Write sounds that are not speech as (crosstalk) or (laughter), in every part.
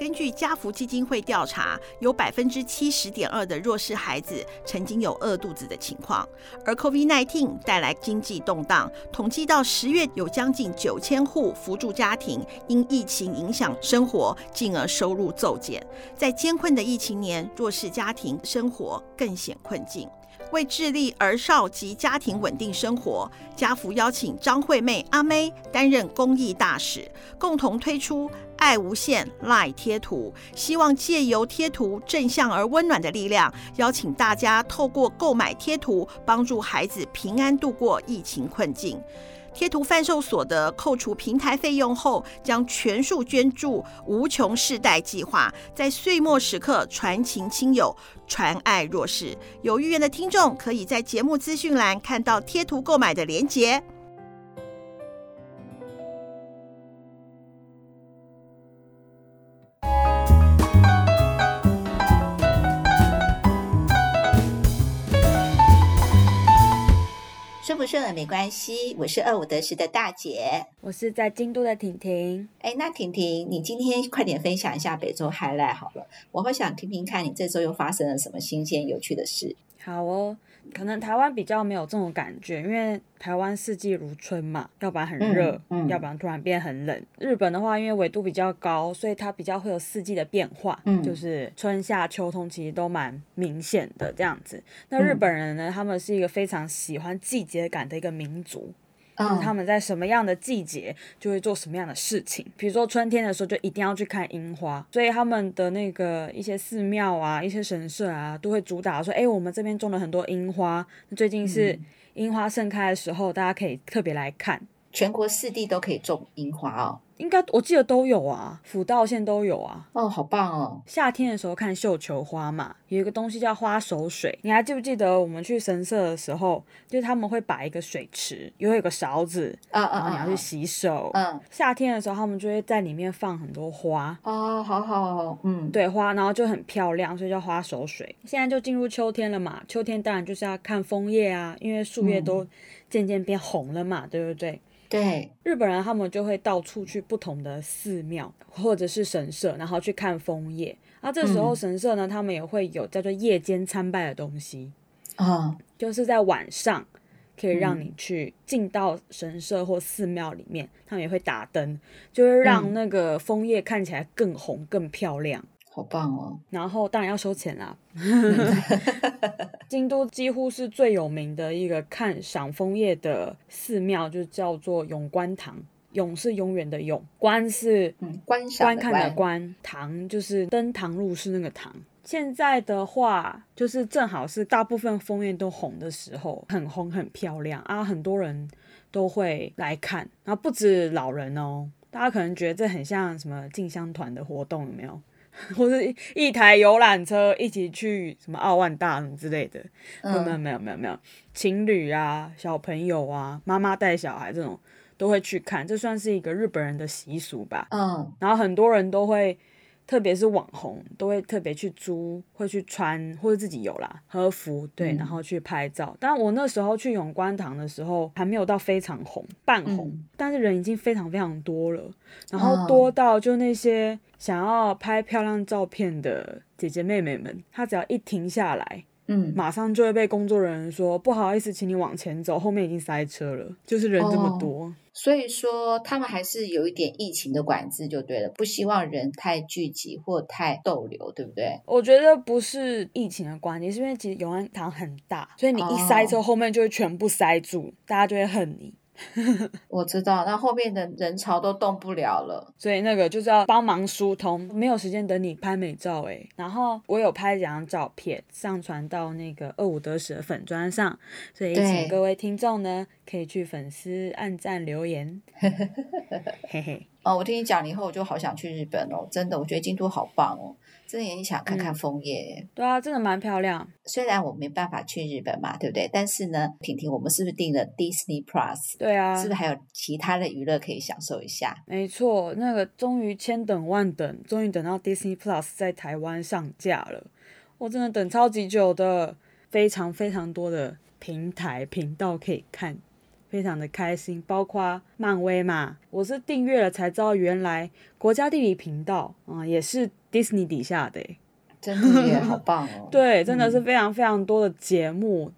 根据家福基金会调查，有百分之七十点二的弱势孩子曾经有饿肚子的情况。而 COVID-19 带来经济动荡，统计到十月有将近九千户扶助家庭因疫情影响生活，进而收入骤减。在艰困的疫情年，弱势家庭生活更显困境。为致力儿少及家庭稳定生活，家福邀请张惠妹阿妹担任公益大使，共同推出“爱无限 LINE 贴图”，希望借由贴图正向而温暖的力量，邀请大家透过购买贴图，帮助孩子平安度过疫情困境。贴图贩售所得扣除平台费用后，将全数捐助无穷世代计划，在岁末时刻传情亲友，传爱弱势。有意愿的听众，可以在节目资讯栏看到贴图购买的链接接。不顺耳没关系，我是二五得十的大姐，我是在京都的婷婷。哎，那婷婷，你今天快点分享一下北周 highlight 好了，我会想听听看你这周又发生了什么新鲜有趣的事。好哦。可能台湾比较没有这种感觉，因为台湾四季如春嘛，要不然很热，嗯嗯、要不然突然变很冷。日本的话，因为纬度比较高，所以它比较会有四季的变化，嗯、就是春夏秋冬其实都蛮明显的这样子。那日本人呢，他们是一个非常喜欢季节感的一个民族。就是他们在什么样的季节就会做什么样的事情，比如说春天的时候就一定要去看樱花，所以他们的那个一些寺庙啊、一些神社啊，都会主打说，哎，我们这边种了很多樱花，最近是樱花盛开的时候，大家可以特别来看。全国四地都可以种樱花哦。应该我记得都有啊，辅道县都有啊。哦，好棒哦！夏天的时候看绣球花嘛，有一个东西叫花手水。你还记不记得我们去神社的时候，就是他们会摆一个水池，又有一个勺子，然后你要去洗手。嗯，夏天的时候他们就会在里面放很多花。哦，好好哦，嗯，对，花，然后就很漂亮，所以叫花手水。现在就进入秋天了嘛，秋天当然就是要看枫叶啊，因为树叶都渐渐变红了嘛，嗯、对不对？对，日本人他们就会到处去不同的寺庙或者是神社，然后去看枫叶。啊，这时候神社呢，嗯、他们也会有叫做夜间参拜的东西啊，嗯、就是在晚上可以让你去进到神社或寺庙里面，他们也会打灯，就是让那个枫叶看起来更红、更漂亮。好棒哦！然后当然要收钱啦。(laughs) (laughs) 京都几乎是最有名的一个看赏枫叶的寺庙，就叫做永观堂。永是永远的永，观是观观看的观，堂就是登堂入室那个堂。现在的话，就是正好是大部分枫叶都红的时候，很红很漂亮啊，很多人都会来看。然后不止老人哦，大家可能觉得这很像什么进香团的活动，有没有？(laughs) 或是一,台游览车一起去什么奥万大之类的，没有没有没有没有没有，情侣啊、小朋友啊、妈妈带小孩这种都会去看，这算是一个日本人的习俗吧。嗯，然后很多人都会。特别是网红都会特别去租，会去穿或者自己有啦和服，对，然后去拍照。但我那时候去永观堂的时候，还没有到非常红，半红，嗯、但是人已经非常非常多了，然后多到就那些想要拍漂亮照片的姐姐妹妹们，她只要一停下来。嗯，马上就会被工作人员说不好意思，请你往前走，后面已经塞车了，就是人这么多。哦，所以说他们还是有一点疫情的管制就对了，不希望人太聚集或太逗留，对不对？我觉得不是疫情的关系，是因为其实永安堂很大，所以你一塞车，后面就会全部塞住，哦，大家就会恨你。(laughs) 我知道，那后面的人潮都动不了了，所以那个就是要帮忙疏通，没有时间等你拍美照哎。然后我有拍几张照片，上传到那个二五得十的粉砖上，所以请各位听众呢可以去粉丝按赞留言。(laughs) 嘿嘿。哦，我听你讲了以后，我就好想去日本哦，真的，我觉得京都好棒哦。真的也想看看枫叶，嗯，对啊，真的蛮漂亮。虽然我没办法去日本嘛，对不对？但是呢，婷婷，我们是不是订了 Disney Plus？对啊，是不是还有其他的娱乐可以享受一下？没错，那个终于千等万等，终于等到 Disney Plus 在台湾上架了。我真的等超级久的，非常非常多的平台频道可以看。非常的开心。包括漫威嘛，我是订阅了才知道，原来国家地理频道啊、嗯、也是 Disney 底下的，真的也好棒哦。(laughs) 对，真的是非常非常多的节目。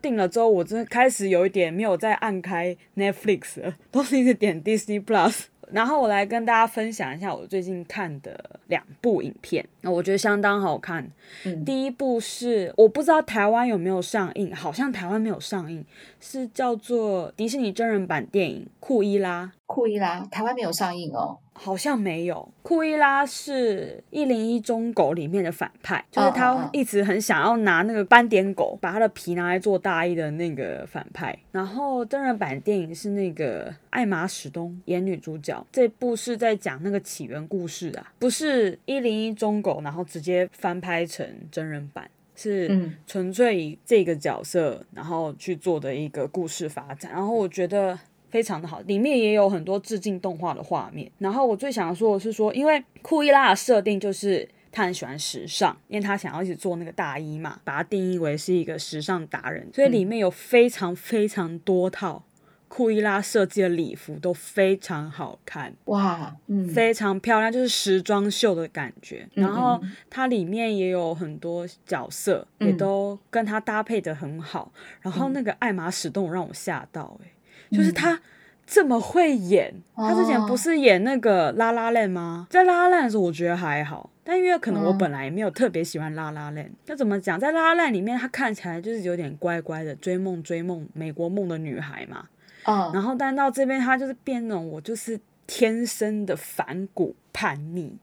订、嗯、了之后，我真的开始有一点没有再按开 Netflix 了，都是一直点 Disney Plus。然后我来跟大家分享一下我最近看的两部影片，那我觉得相当好看。嗯，第一部是我不知道台湾有没有上映，好像台湾没有上映，是叫做迪士尼真人版电影《库伊拉》。库伊拉台湾没有上映哦，好像没有。库伊拉是一零一忠狗里面的反派，就是他一直很想要拿那个斑点狗，把他的皮拿来做大衣的那个反派。然后真人版电影是那个艾玛史东演女主角，这部是在讲那个起源故事啊，不是一零一忠狗，然后直接翻拍成真人版，是纯粹以这个角色然后去做的一个故事发展。然后我觉得。非常的好，里面也有很多致敬动画的画面。然后我最想要说的是说，因为库伊拉的设定就是他很喜欢时尚，因为他想要一直做那个大衣嘛，把它定义为是一个时尚达人，所以里面有非常非常多套库伊拉设计的礼服都非常好看，哇，嗯，非常漂亮，就是时装秀的感觉。然后它里面也有很多角色，也都跟它搭配的很好。然后那个艾玛史东让我吓到、欸，就是他这么会演，嗯，他之前不是演那个《La La Land》吗？在《La La Land》的时候，我觉得还好，但因为可能我本来也没有特别喜欢《La La Land》，那怎么讲？在《La La Land》里面，她看起来就是有点乖乖的追梦追梦美国梦的女孩嘛。嗯，然后但到这边，她就是变那种我就是天生的反骨叛逆。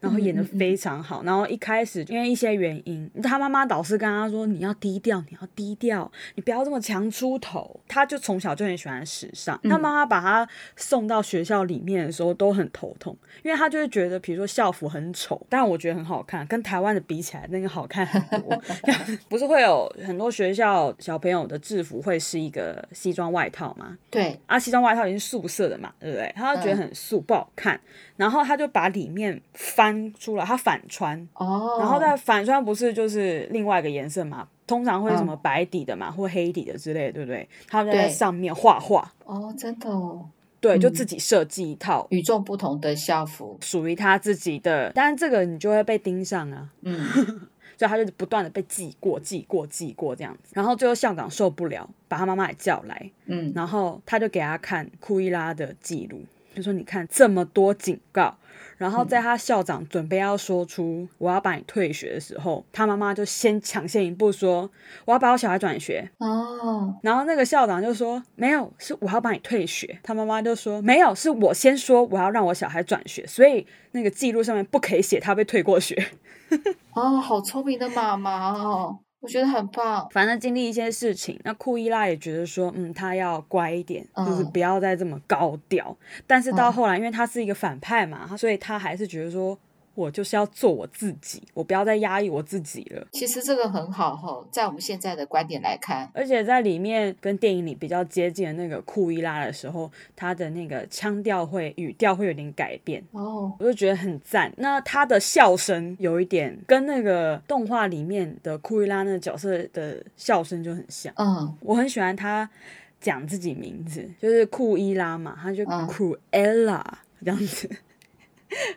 然后演的非常好，然后一开始因为一些原因，他妈妈导师跟他说：“你要低调，你要低调，你不要这么强出头。”他就从小就很喜欢时尚。他妈妈把他送到学校里面的时候都很头痛，因为他就会觉得，比如说校服很丑，但我觉得很好看，跟台湾的比起来，那个好看很多。(laughs) (laughs) 不是会有很多学校小朋友的制服会是一个西装外套吗？对，啊，西装外套已经是素色的嘛，对不对？他就觉得很素，不好看。然后他就把里面翻出来，他反穿，oh. 然后再反穿不是就是另外一个颜色嘛？通常会什么白底的嘛，oh. 或黑底的之类的，对不对？他们在上面画画。哦，真的哦。对，就自己设计一套与众不同的校服，属于他自己的。但是这个你就会被盯上啊，嗯，(laughs) 所以他就不断的被记过、记过、记过这样子。然后最后校长受不了，把他妈妈也叫来，嗯，然后他就给他看库伊拉的记录。就说你看这么多警告，然后在他校长准备要说出我要把你退学的时候，他妈妈就先抢先一步说我要把我小孩转学哦，然后那个校长就说没有，是我要把你退学。他妈妈就说没有，是我先说我要让我小孩转学，所以那个记录上面不可以写他被退过学。(laughs) 哦，好聪明的妈妈哦。我觉得很棒，反正经历一些事情，那库伊拉也觉得说，嗯，他要乖一点，嗯、就是不要再这么高调。但是到后来，嗯、因为他是一个反派嘛，所以他还是觉得说。我就是要做我自己，我不要再压抑我自己了。其实这个很好哈，在我们现在的观点来看，而且在里面跟电影里比较接近的那个库伊拉的时候，他的那个腔调会语调会有点改变哦，我就觉得很赞。那他的笑声有一点跟那个动画里面的库伊拉那个角色的笑声就很像。嗯，我很喜欢他讲自己名字，就是库伊拉嘛，他就库艾拉这样子。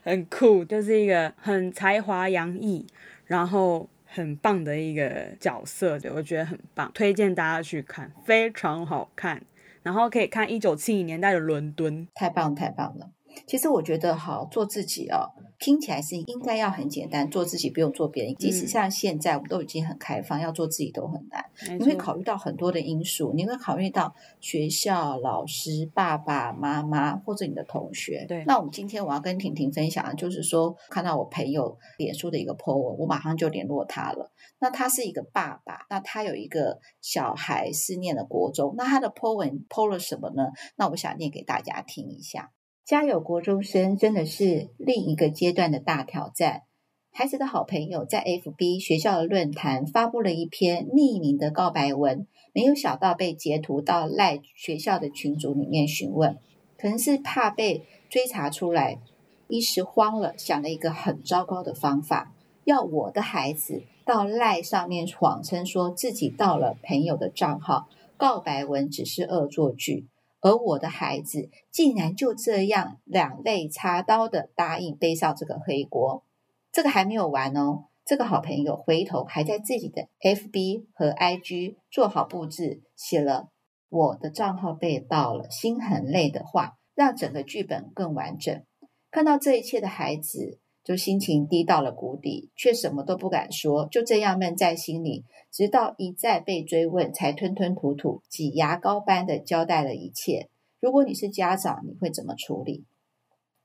很酷，就是一个很才华洋溢，然后很棒的一个角色对，我觉得很棒，推荐大家去看，非常好看，然后可以看一九七零年代的伦敦，太棒太棒了。其实我觉得，哈做自己哦，听起来是应该要很简单，做自己不用做别人。即使像现在，我们都已经很开放，要做自己都很难。你会考虑到很多的因素，你会考虑到学校、老师、爸爸妈妈或者你的同学。对。那我们今天我要跟婷婷分享的就是说，看到我朋友脸书的一个 po 文，我马上就联络他了。那他是一个爸爸，那他有一个小孩是念了国中，那他的 po 文 po 了什么呢？那我想念给大家听一下。家有国中生真的是另一个阶段的大挑战。孩子的好朋友在 FB 学校的论坛发布了一篇匿名的告白文，没有想到被截图到赖学校的群组里面询问，可能是怕被追查出来，一时慌了，想了一个很糟糕的方法，要我的孩子到赖上面谎称说自己盗了朋友的账号。告白文只是恶作剧，而我的孩子竟然就这样两肋插刀的答应背上这个黑锅。这个还没有完哦，这个好朋友回头还在自己的 FB 和 IG 做好布置，写了我的账号被盗了，心很累的话，让整个剧本更完整。看到这一切的孩子，就心情低到了谷底，却什么都不敢说，就这样闷在心里，直到一再被追问，才吞吞吐吐、挤牙膏般的交代了一切。如果你是家长，你会怎么处理？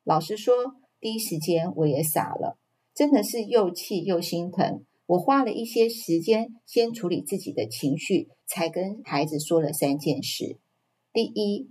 老实说，第一时间我也傻了。真的是又气又心疼。我花了一些时间先处理自己的情绪，才跟孩子说了三件事。第一，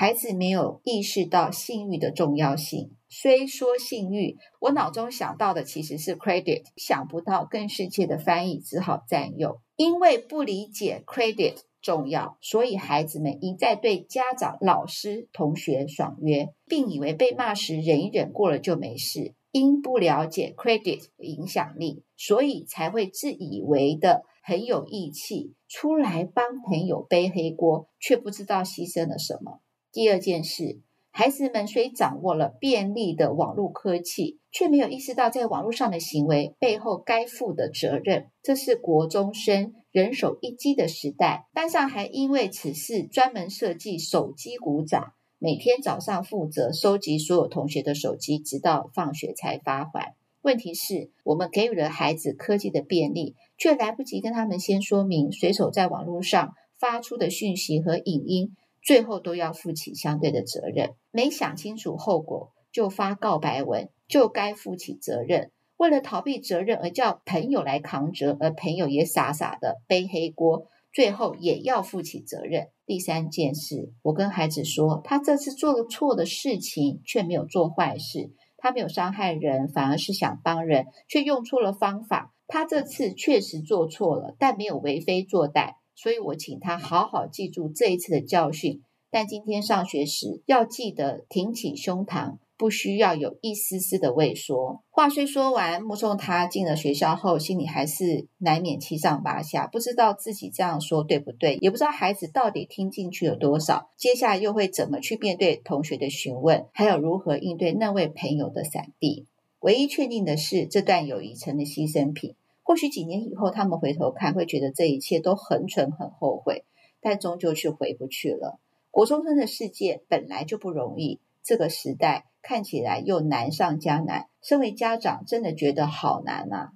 孩子没有意识到性欲的重要性。虽说性欲，我脑中想到的其实是 credit，想不到更深切的翻译，只好占用。因为不理解 credit 重要，所以孩子们一再对家长、老师、同学爽约，并以为被骂时忍一忍过了就没事。因不了解 credit 影响力，所以才会自以为的很有义气，出来帮朋友背黑锅，却不知道牺牲了什么。第二件事，孩子们虽掌握了便利的网络科技，却没有意识到在网络上的行为背后该负的责任。这是国中生人手一机的时代，班上还因为此事专门设计手机鼓掌。每天早上负责收集所有同学的手机，直到放学才发还。问题是，我们给予了孩子科技的便利，却来不及跟他们先说明，随手在网络上发出的讯息和影音，最后都要负起相对的责任。没想清楚后果就发告白文，就该负起责任。为了逃避责任而叫朋友来扛责，而朋友也傻傻的背黑锅。最后也要负起责任。第三件事，我跟孩子说，他这次做了错的事情，却没有做坏事，他没有伤害人，反而是想帮人，却用错了方法。他这次确实做错了，但没有为非作歹，所以我请他好好记住这一次的教训。但今天上学时要记得挺起胸膛。不需要有一丝丝的畏缩。话虽说完，目送他进了学校后，心里还是难免七上八下，不知道自己这样说对不对，也不知道孩子到底听进去了多少。接下来又会怎么去面对同学的询问，还有如何应对那位朋友的闪避？唯一确定的是，这段友谊成了牺牲品。或许几年以后，他们回头看，会觉得这一切都很蠢、很后悔，但终究是回不去了。国中生的世界本来就不容易，这个时代。看起来又难上加难，身为家长真的觉得好难啊。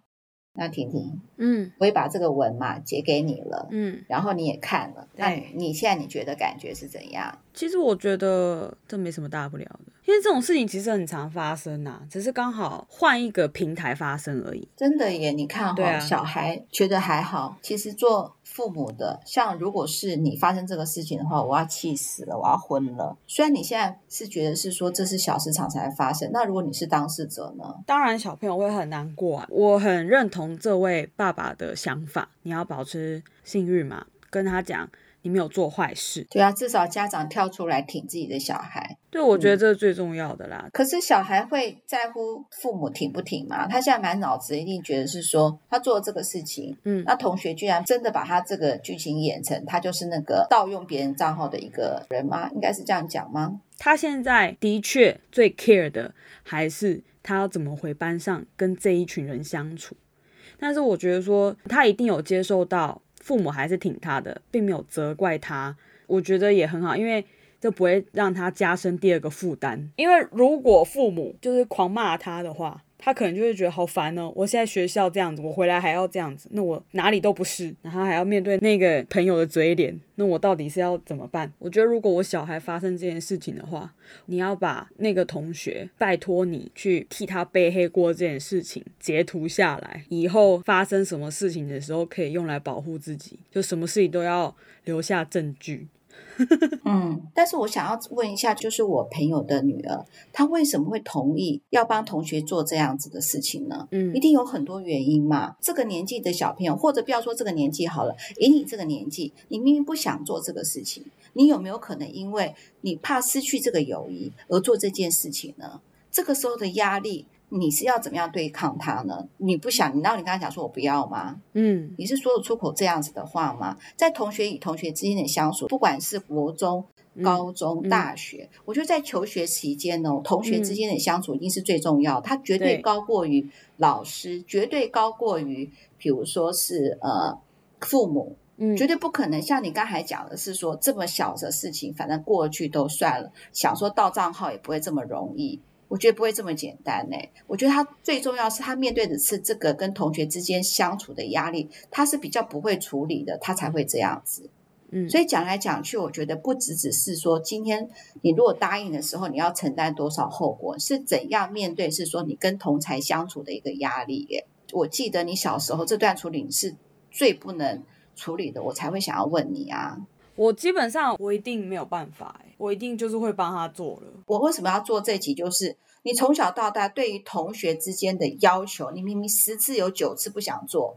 那婷婷，嗯，我也把这个文嘛截给你了，嗯，然后你也看了，那你现在你觉得感觉是怎样？其实我觉得这没什么大不了的，因为这种事情其实很常发生呐，只是刚好换一个平台发生而已。真的耶，你看哈、哦，啊、小孩觉得还好，其实做。父母的，像如果是你发生这个事情的话，我要气死了，我要昏了。虽然你现在是觉得是说这是小市场才发生，那如果你是当事者呢？当然小朋友会很难过啊。我很认同这位爸爸的想法，你要保持性欲嘛，跟他讲。你没有做坏事，对啊，至少家长跳出来挺自己的小孩，对，我觉得这是最重要的啦。嗯，可是小孩会在乎父母挺不挺吗？他现在满脑子一定觉得是说他做了这个事情，嗯，那同学居然真的把他这个剧情演成他就是那个盗用别人账号的一个人吗？应该是这样讲吗？他现在的确最 care 的还是他要怎么回班上跟这一群人相处，但是我觉得说他一定有接受到。父母还是挺他的，并没有责怪他，我觉得也很好，因为这不会让他加深第二个负担。因为如果父母就是狂骂他的话，他可能就会觉得好烦哦！我现在学校这样子，我回来还要这样子，那我哪里都不是，然后还要面对那个朋友的嘴脸，那我到底是要怎么办？我觉得如果我小孩发生这件事情的话，你要把那个同学拜托你去替他背黑锅这件事情截图下来，以后发生什么事情的时候可以用来保护自己，就什么事情都要留下证据。(laughs) 嗯，但是我想要问一下，就是我朋友的女儿，她为什么会同意要帮同学做这样子的事情呢？嗯，一定有很多原因嘛。这个年纪的小朋友，或者不要说这个年纪好了，以你这个年纪，你明明不想做这个事情，你有没有可能因为你怕失去这个友谊而做这件事情呢？这个时候的压力。你是要怎么样对抗他呢？你不想，你那你刚才讲说我不要吗？嗯，你是说得出口这样子的话吗？在同学与同学之间的相处，不管是国中、高中、大学，我觉得在求学期间呢，同学之间的相处一定是最重要，它绝对高过于老师，绝对高过于，比如说是呃父母。嗯，绝对不可能像你刚才讲的是说这么小的事情，反正过去都算了。想说到账号也不会这么容易，我觉得不会这么简单呢。我觉得他最重要是他面对的是这个跟同学之间相处的压力，他是比较不会处理的，他才会这样子。嗯，所以讲来讲去，我觉得不只只是说今天你如果答应的时候你要承担多少后果，是怎样面对，是说你跟同才相处的一个压力耶。我记得你小时候这段处理是最不能。处理的，我才会想要问你啊！我基本上我一定没有办法，我一定就是会帮他做了。我为什么要做这集？就是你从小到大对于同学之间的要求，你明明十次有九次不想做，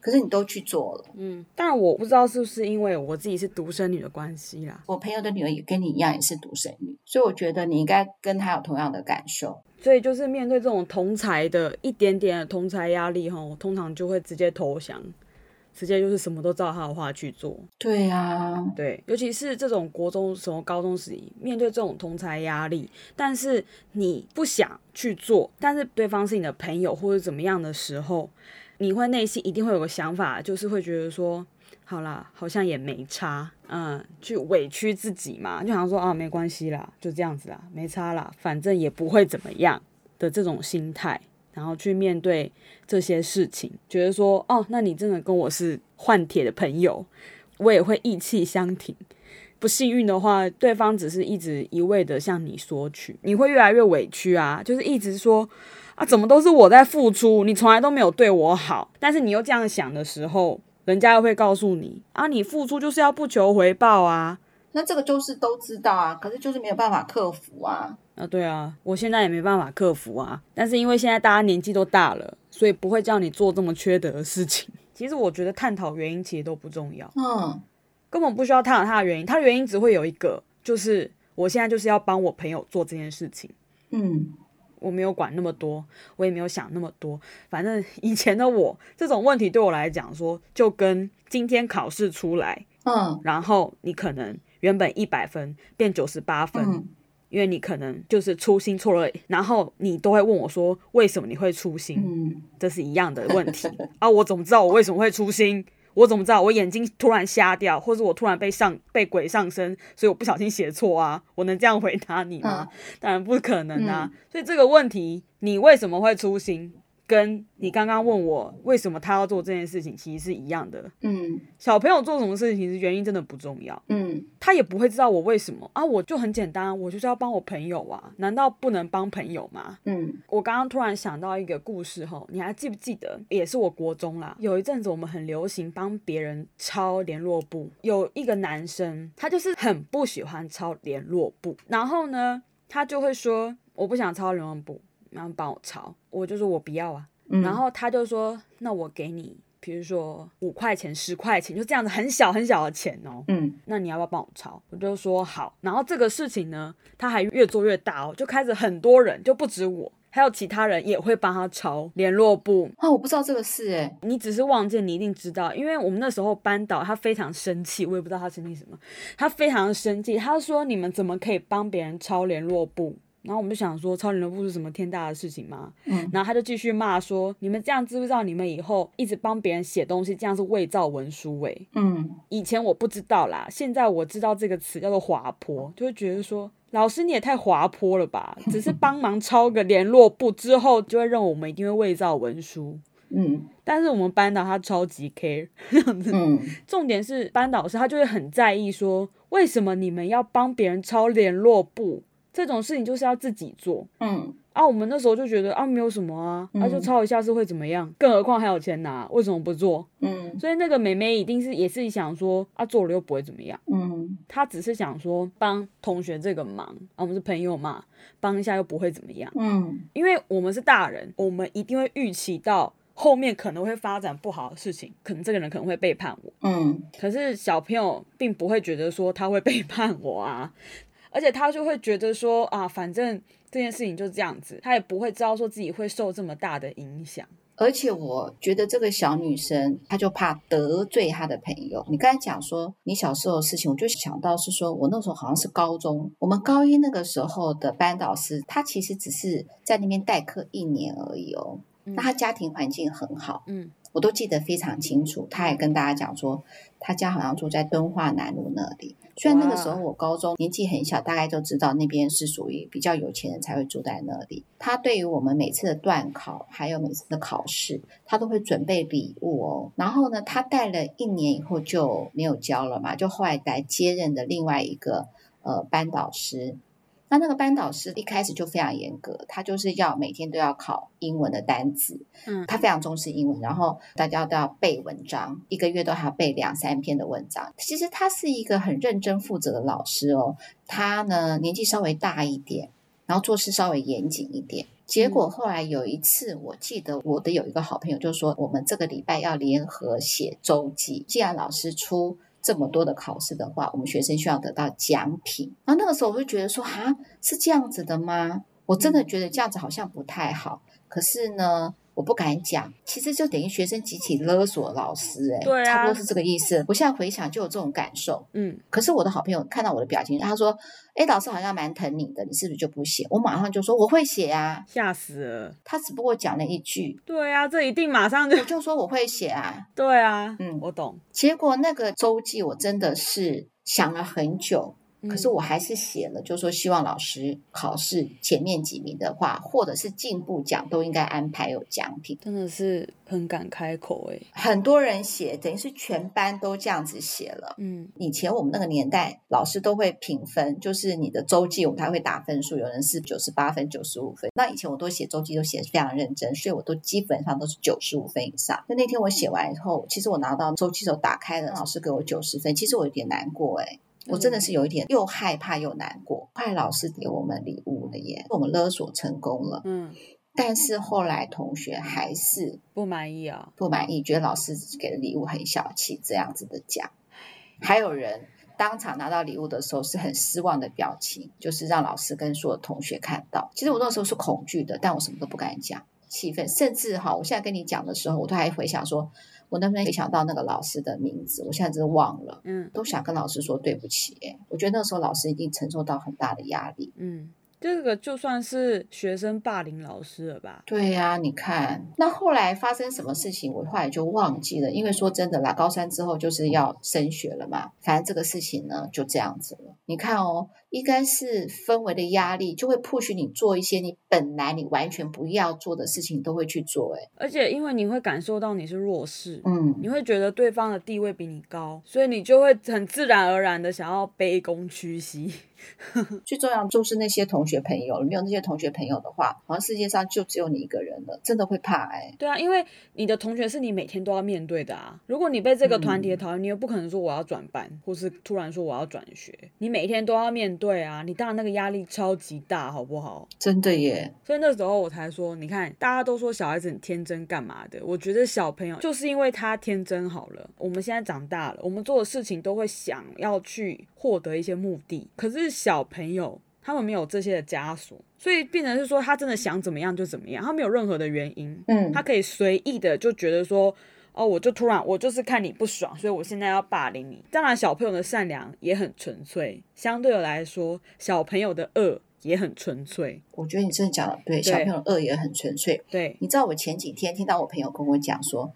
可是你都去做了。嗯，但我不知道是不是因为我自己是独生女的关系啦。我朋友的女儿也跟你一样，也是独生女，所以我觉得你应该跟她有同样的感受。所以就是面对这种同才的一点点的同才压力，哈，我通常就会直接投降。直接就是什么都照他的话去做。对呀、啊，对，尤其是这种国中什么高中时期，面对这种同侪压力，但是你不想去做，但是对方是你的朋友或者怎么样的时候，你会内心一定会有个想法，就是会觉得说，好啦，好像也没差，嗯，去委屈自己嘛，就想说啊，没关系啦，就这样子啦，没差啦，反正也不会怎么样的这种心态。然后去面对这些事情，觉得说，哦，那你真的跟我是换铁的朋友，我也会义气相挺。不幸运的话，对方只是一直一味的向你索取，你会越来越委屈啊，就是一直说，啊，怎么都是我在付出，你从来都没有对我好。但是你又这样想的时候，人家又会告诉你，啊，你付出就是要不求回报啊。那这个就是都知道啊，可是就是没有办法克服啊。啊，对啊，我现在也没办法克服啊。但是因为现在大家年纪都大了，所以不会叫你做这么缺德的事情。(laughs) 其实我觉得探讨原因其实都不重要，嗯，根本不需要探讨它的原因。它的原因只会有一个，就是我现在就是要帮我朋友做这件事情。嗯，我没有管那么多，我也没有想那么多。反正以前的我，这种问题对我来讲说，就跟今天考试出来，嗯，然后你可能原本一百分变九十八分。嗯因为你可能就是粗心错了，然后你都会问我说：“为什么你会粗心？”嗯，这是一样的问题 (laughs) 啊！我怎么知道我为什么会粗心？我怎么知道我眼睛突然瞎掉，或者我突然被上被鬼上身，所以我不小心写错啊？我能这样回答你吗？嗯，当然不可能啊！嗯，所以这个问题，你为什么会粗心？跟你刚刚问我为什么他要做这件事情，其实是一样的。嗯，小朋友做什么事情，原因真的不重要。嗯，他也不会知道我为什么啊，我就很简单，我就是要帮我朋友啊，难道不能帮朋友吗？嗯，我刚刚突然想到一个故事哈，你还记不记得？也是我国中啦，有一阵子我们很流行帮别人抄联络簿，有一个男生，他就是很不喜欢抄联络簿，然后呢，他就会说我不想抄联络簿。然后帮我抄，我就说我不要啊。嗯、然后他就说，那我给你，比如说五块钱、十块钱，就这样子很小很小的钱哦。嗯，那你要不要帮我抄？我就说好。然后这个事情呢，他还越做越大哦，就开始很多人，就不止我，还有其他人也会帮他抄联络簿。啊，我不知道这个事哎，你只是忘记，你一定知道，因为我们那时候班导他非常生气，我也不知道他生气什么，他非常生气，他说你们怎么可以帮别人抄联络簿？然后我们就想说，抄联络簿是什么天大的事情吗？嗯，然后他就继续骂说，你们这样知不知道？你们以后一直帮别人写东西，这样是伪造文书诶。嗯，以前我不知道啦，现在我知道这个词叫做滑坡，就会觉得说，老师你也太滑坡了吧？只是 (laughs) 帮忙抄个联络簿之后，就会认为我们一定会伪造文书。嗯，(laughs) 但是我们班导他超级 care 这样子。嗯，重点是班导师他就会很在意说，为什么你们要帮别人抄联络簿？这种事情就是要自己做，嗯。啊，我们那时候就觉得啊，没有什么啊，啊，就抄一下是会怎么样？更何况还有钱拿，为什么不做？嗯，所以那个妹妹一定是也是想说啊，做了又不会怎么样，嗯，她只是想说帮同学这个忙啊，我们是朋友嘛，帮一下又不会怎么样，嗯，因为我们是大人，我们一定会预期到后面可能会发展不好的事情，可能这个人可能会背叛我，嗯，可是小朋友并不会觉得说他会背叛我啊。而且他就会觉得说啊，反正这件事情就这样子，他也不会知道说自己会受这么大的影响。而且我觉得这个小女生，她就怕得罪她的朋友。你刚才讲说你小时候的事情，我就想到是说，我那时候好像是高中，我们高一那个时候的班导师，他其实只是在那边代课一年而已哦。那他家庭环境很好，嗯。我都记得非常清楚，他也跟大家讲说，他家好像住在敦化南路那里。虽然那个时候我高中年纪很小，大概就知道那边是属于比较有钱人才会住在那里。他对于我们每次的段考，还有每次的考试，他都会准备礼物哦。然后呢，他带了一年以后就没有教了嘛，就后来来接任的另外一个呃班导师。他那个班导师一开始就非常严格，他就是要每天都要考英文的单词，嗯，他非常重视英文，然后大家都要背文章，一个月都还要背两三篇的文章。其实他是一个很认真负责的老师哦，他呢年纪稍微大一点，然后做事稍微严谨一点。结果后来有一次，我记得我的有一个好朋友就说，我们这个礼拜要联合写周记，既然老师出。这么多的考试的话，我们学生需要得到奖品。然后那个时候我就觉得说，啊，是这样子的吗？我真的觉得这样子好像不太好。可是呢，我不敢讲，其实就等于学生集体勒索老师，欸，哎，对啊，差不多是这个意思。我现在回想就有这种感受，嗯。可是我的好朋友看到我的表情，他说：“哎，老师好像蛮疼你的，你是不是就不写？”我马上就说：“我会写啊！”吓死了！他只不过讲了一句：“对啊，这一定马上就……”我就说：“我会写啊！”对啊，嗯，我懂。结果那个周记，我真的是想了很久。可是我还是写了，就是说希望老师考试前面几名的话，或者是进步奖，都应该安排有奖品。真的是很敢开口哎，很多人写，等于是全班都这样子写了。嗯，以前我们那个年代，老师都会评分，就是你的周记，我们还会打分数，有人是九十八分、九十五分。那以前我都写周记，都写得非常认真，所以我都基本上都是九十五分以上。那那天我写完以后，其实我拿到周记的时候打开了，老师给我九十分，其实我有点难过哎。我真的是有一点又害怕又难过，快老师给我们礼物了耶，我们勒索成功了。嗯，但是后来同学还是不满意啊，不满意，觉得老师给的礼物很小气，这样子的讲。还有人当场拿到礼物的时候是很失望的表情，就是让老师跟所有同学看到。其实我那时候是恐惧的，但我什么都不敢讲，气愤，甚至哈，我现在跟你讲的时候，我都还回想说。我能不能想到那个老师的名字？我现在真的忘了，嗯，都想跟老师说对不起。哎，我觉得那时候老师一定承受到很大的压力，嗯。这个就算是学生霸凌老师了吧？对呀、啊，你看，那后来发生什么事情，我后来就忘记了。因为说真的啦，高三之后就是要升学了嘛。反正这个事情呢，就这样子了。你看哦，应该是氛围的压力，就会 push 你做一些你本来你完全不要做的事情，都会去做。哎，而且因为你会感受到你是弱势，嗯，你会觉得对方的地位比你高，所以你就会很自然而然的想要卑躬屈膝。(laughs) 最重要就是那些同学朋友，没有那些同学朋友的话，好像世界上就只有你一个人了，真的会怕哎、欸。对啊，因为你的同学是你每天都要面对的啊。如果你被这个团体讨厌，嗯、你又不可能说我要转班，或是突然说我要转学，你每天都要面对啊，你当然那个压力超级大，好不好？真的耶。所以那时候我才说，你看大家都说小孩子很天真干嘛的，我觉得小朋友就是因为他天真好了。我们现在长大了，我们做的事情都会想要去获得一些目的，可是。小朋友他们没有这些的枷锁，所以变成是说他真的想怎么样就怎么样，他没有任何的原因，嗯，他可以随意的就觉得说，哦，我就突然我就是看你不爽，所以我现在要霸凌你。当然，小朋友的善良也很纯粹，相对的来说，小朋友的恶也很纯粹。我觉得你真的讲的对，对，小朋友的恶也很纯粹。对，你知道我前几天听到我朋友跟我讲说，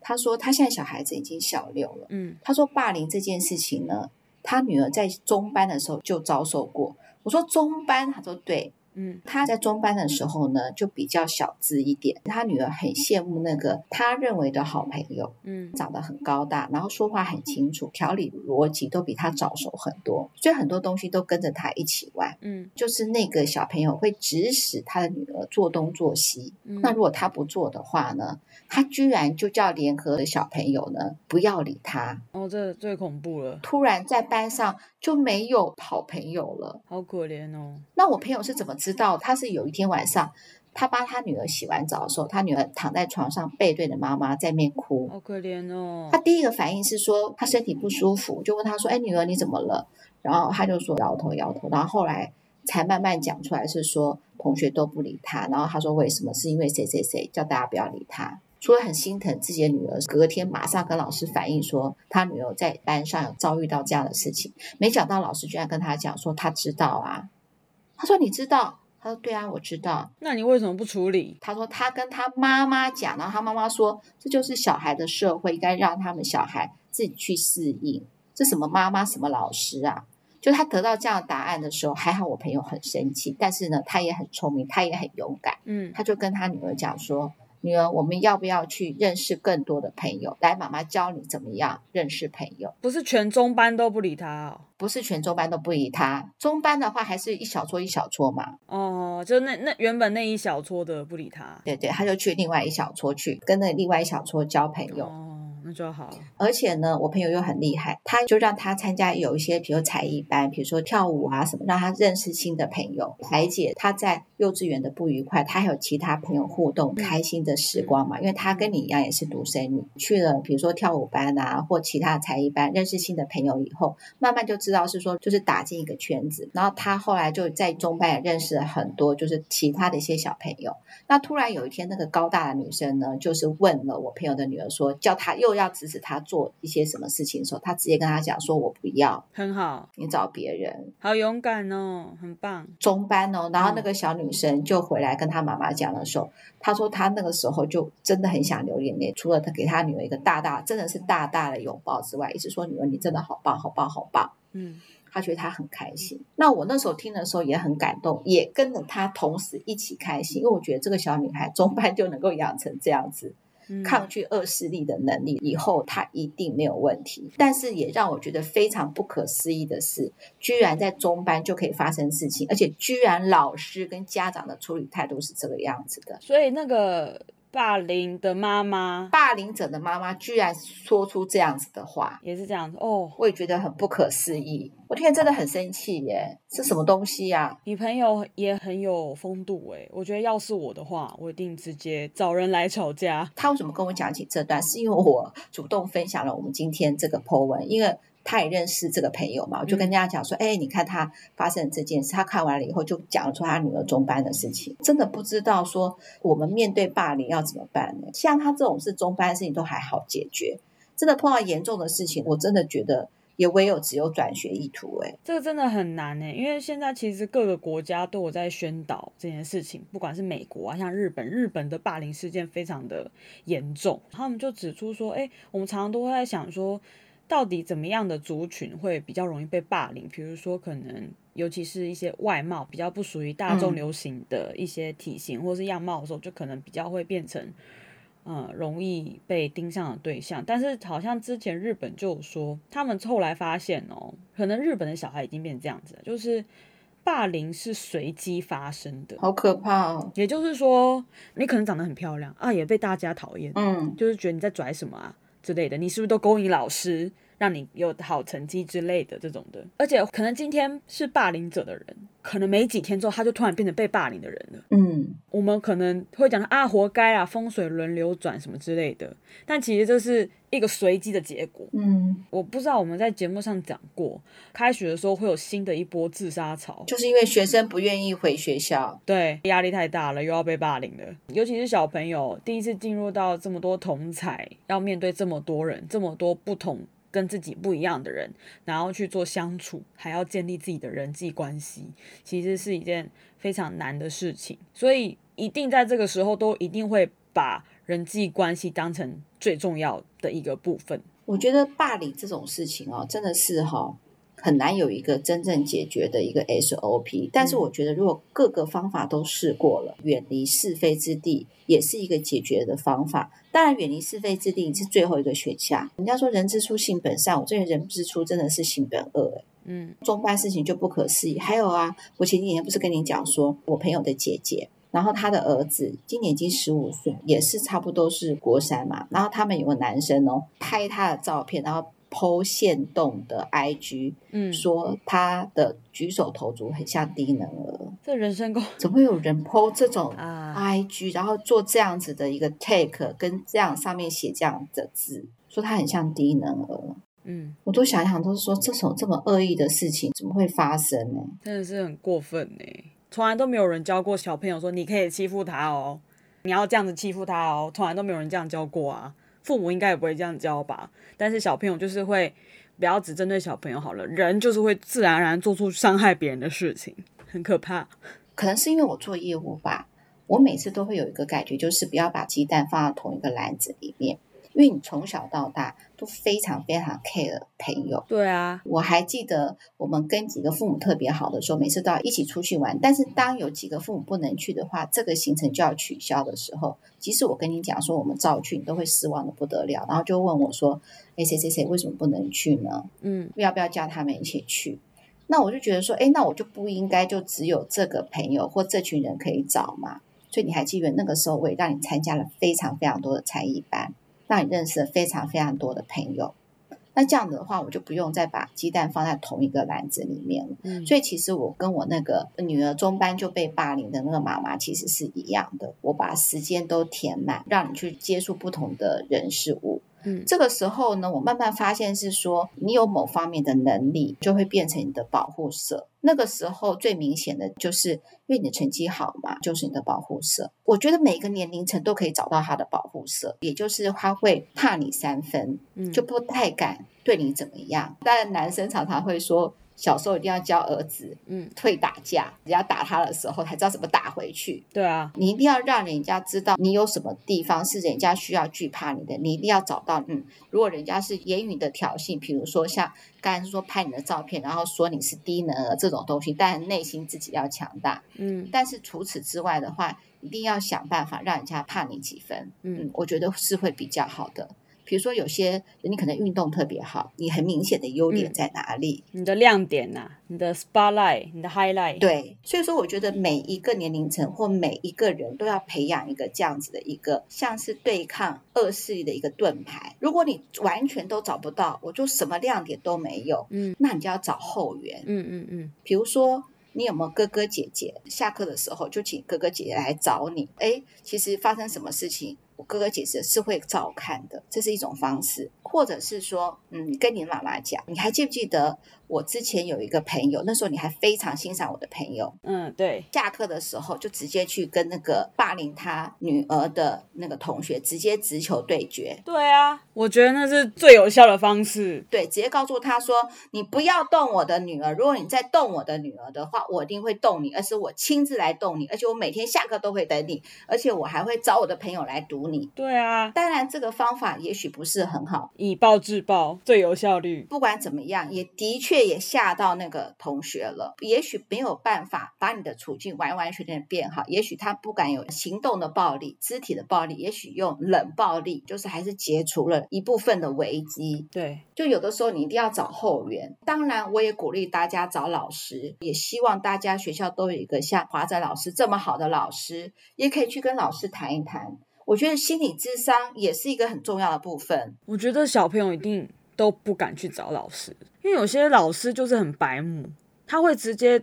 他说他现在小孩子已经小六了，嗯，他说霸凌这件事情呢。他女儿在中班的时候就遭受过。我说中班，他说对。嗯，他在中班的时候呢，就比较小资一点。他女儿很羡慕那个他认为的好朋友，嗯，长得很高大，然后说话很清楚，条理逻辑都比他早熟很多，所以很多东西都跟着他一起玩。嗯，就是那个小朋友会指使他的女儿做东做西。嗯，那如果他不做的话呢，他居然就叫联合的小朋友呢不要理他。哦，这最恐怖了。突然在班上就没有好朋友了，好可怜哦。那我朋友是怎么？知道他是有一天晚上，他帮他女儿洗完澡的时候，他女儿躺在床上背对着妈妈在面哭，好可怜哦。他第一个反应是说他身体不舒服，就问他说：“哎，女儿你怎么了？”然后他就说摇头摇头，然后后来才慢慢讲出来是说同学都不理他，然后他说为什么？是因为谁谁谁叫大家不要理他。除了很心疼自己的女儿，隔天马上跟老师反映说，他女儿在班上有遭遇到这样的事情。没想到老师居然跟他讲说，他知道啊。他说你知道？他说对啊，我知道。那你为什么不处理？他说他跟他妈妈讲，然后他妈妈说，这就是小孩的社会，应该让他们小孩自己去适应。这什么妈妈什么老师啊？就他得到这样的答案的时候，还好我朋友很生气，但是呢，他也很聪明，他也很勇敢。嗯，他就跟他女儿讲说。女儿，我们要不要去认识更多的朋友？来，妈妈教你怎么样认识朋友。不是全中班都不理他哦。不是全中班都不理他，中班的话还是一小撮一小撮嘛。哦，就那那原本那一小撮的不理他。对对，他就去另外一小撮去跟那另外一小撮交朋友。哦。那就好，而且呢，我朋友又很厉害，他就让他参加有一些，比如才艺班，比如说跳舞啊什么，让他认识新的朋友，排解他在幼稚园的不愉快。他还有其他朋友互动，开心的时光嘛。因为他跟你一样也是独生女，去了比如说跳舞班啊，或其他才艺班，认识新的朋友以后，慢慢就知道是说就是打进一个圈子。然后他后来就在中班也认识了很多就是其他的一些小朋友。那突然有一天，那个高大的女生呢，就是问了我朋友的女儿说，叫她又。要指使他做一些什么事情的时候，他直接跟他讲说：“我不要。”很好，你找别人。好勇敢哦，很棒。中班哦，然后那个小女生就回来跟她妈妈讲的时候，她、嗯、说她那个时候就真的很想流眼泪，除了她给她女儿一个大大，真的是大大的拥抱之外，一直说：“女儿，你真的好棒，好棒，好棒。”嗯，她觉得她很开心。那我那时候听的时候也很感动，也跟着她同时一起开心，因为我觉得这个小女孩中班就能够养成这样子。抗拒恶势力的能力，以后他一定没有问题。但是也让我觉得非常不可思议的是，居然在中班就可以发生事情，而且居然老师跟家长的处理态度是这个样子的。所以那个。霸凌的妈妈，霸凌者的妈妈居然说出这样子的话，也是这样子哦，我也觉得很不可思议。我天真的很生气耶，是什么东西呀、啊？你朋友也很有风度诶，我觉得要是我的话，我一定直接找人来吵架。他为什么跟我讲起这段？是因为我主动分享了我们今天这个 po 文，因为。他也认识这个朋友嘛，我就跟大家讲说，哎、嗯，你看他发生这件事，他看完了以后就讲出他女儿中班的事情，真的不知道说我们面对霸凌要怎么办呢？像他这种是中班的事情都还好解决，真的碰到严重的事情，我真的觉得也唯有只有转学意图。哎，这个真的很难呢，因为现在其实各个国家都有在宣导这件事情，不管是美国啊，像日本，日本的霸凌事件非常的严重，他们就指出说，哎，我们常常都会在想说。到底怎么样的族群会比较容易被霸凌？比如说，可能尤其是一些外貌比较不属于大众流行的一些体型或是样貌的时候，就可能比较会变成，呃，容易被盯上的对象。但是好像之前日本就有说，他们后来发现哦，可能日本的小孩已经变成这样子了，就是霸凌是随机发生的，好可怕哦。也就是说，你可能长得很漂亮啊，也被大家讨厌，嗯，就是觉得你在拽什么啊之类的，你是不是都勾引老师？让你有好成绩之类的这种的，而且可能今天是霸凌者的人，可能没几天之后他就突然变成被霸凌的人了。嗯，我们可能会讲啊，活该啊，风水轮流转什么之类的，但其实这是一个随机的结果。嗯，我不知道我们在节目上讲过，开学的时候会有新的一波自杀潮，就是因为学生不愿意回学校，对，压力太大了，又要被霸凌了，尤其是小朋友第一次进入到这么多同才，要面对这么多人，这么多不同。跟自己不一样的人，然后去做相处，还要建立自己的人际关系，其实是一件非常难的事情。所以，一定在这个时候都一定会把人际关系当成最重要的一个部分。我觉得霸凌这种事情哦，真的是哈、很难有一个真正解决的一个 SOP，但是我觉得如果各个方法都试过了，远离是非之地也是一个解决的方法。当然，远离是非之地是最后一个选项。人家说人之初性本善，我这个人之初真的是性本恶。嗯，中班事情就不可思议。还有啊，我前几年不是跟你讲说，我朋友的姐姐，然后她的儿子今年已经十五岁，也是差不多是国三嘛。然后他们有个男生哦，拍他的照片，然后。PO 限动的 IG，嗯，说他的举手投足很像低能儿。这人身攻怎么会有人 PO 这种 IG，、啊、然后做这样子的一个 take，跟这样上面写这样的字，说他很像低能儿。嗯，我都想想，都是说这种这么恶意的事情怎么会发生呢？真的是很过分呢，从来都没有人教过小朋友说你可以欺负他哦，你要这样子欺负他哦，从来都没有人这样教过啊。父母应该也不会这样教吧？但是小朋友就是会，不要只针对小朋友好了，人就是会自然而然做出伤害别人的事情，很可怕。可能是因为我做业务吧，我每次都会有一个感觉，就是不要把鸡蛋放到同一个篮子里面。因为你从小到大都非常非常 care 朋友，对啊，我还记得我们跟几个父母特别好的时候，每次都要一起出去玩。但是当有几个父母不能去的话，这个行程就要取消的时候，即使我跟你讲说我们照去，你都会失望的不得了。然后就问我说：“哎，谁谁谁为什么不能去呢？嗯，要不要叫他们一起去？”那我就觉得说：“哎，那我就不应该就只有这个朋友或这群人可以找嘛。”所以你还记得那个时候，我也让你参加了非常非常多的才艺班。让你认识了非常非常多的朋友，那这样子的话，我就不用再把鸡蛋放在同一个篮子里面了。嗯，所以其实我跟我那个女儿中班就被霸凌的那个妈妈其实是一样的，我把时间都填满，让你去接触不同的人事物。嗯，这个时候呢，我慢慢发现是说，你有某方面的能力，就会变成你的保护色。那个时候最明显的就是，因为你的成绩好嘛，就是你的保护色。我觉得每个年龄层都可以找到他的保护色，也就是他会怕你三分，就不太敢对你怎么样。当然，男生常常会说。小时候一定要教儿子，嗯，退打架，人家打他的时候，才知道怎么打回去。对啊，你一定要让人家知道你有什么地方是人家需要惧怕你的，你一定要找到。嗯，如果人家是言语的挑衅，比如说像刚才说拍你的照片，然后说你是低能儿这种东西，但内心自己要强大。嗯，但是除此之外的话，一定要想办法让人家怕你几分。嗯，我觉得是会比较好的。比如说，有些你可能运动特别好，你很明显的优点在哪里？嗯、你的亮点呐、啊，你的 spotlight，你的 highlight。对，所以说我觉得每一个年龄层或每一个人都要培养一个这样子的一个，像是对抗恶势力的一个盾牌。如果你完全都找不到，我就什么亮点都没有，嗯，那你就要找后援。嗯嗯嗯，比如说。你有没有哥哥姐姐？下课的时候就请哥哥姐姐来找你。哎，其实发生什么事情，我哥哥姐姐是会照看的，这是一种方式。或者是说，嗯，跟你妈妈讲，你还记不记得？我之前有一个朋友，那时候你还非常欣赏我的朋友，嗯，对，下课的时候就直接去跟那个霸凌他女儿的那个同学直接直球对决。对啊，我觉得那是最有效的方式。对，直接告诉他说：“你不要动我的女儿，如果你再动我的女儿的话，我一定会动你，而是我亲自来动你，而且我每天下课都会等你，而且我还会找我的朋友来堵你。”对啊，当然这个方法也许不是很好，以暴制暴最有效率。不管怎么样，也的确。也吓到那个同学了，也许没有办法把你的处境完完全全变好，也许他不敢有行动的暴力、肢体的暴力，也许用冷暴力，就是还是解除了一部分的危机。对，就有的时候你一定要找后援。当然，我也鼓励大家找老师，也希望大家学校都有一个像华仔老师这么好的老师，也可以去跟老师谈一谈。我觉得心理智商也是一个很重要的部分。我觉得小朋友一定都不敢去找老师。因为有些老师就是很白目，他会直接，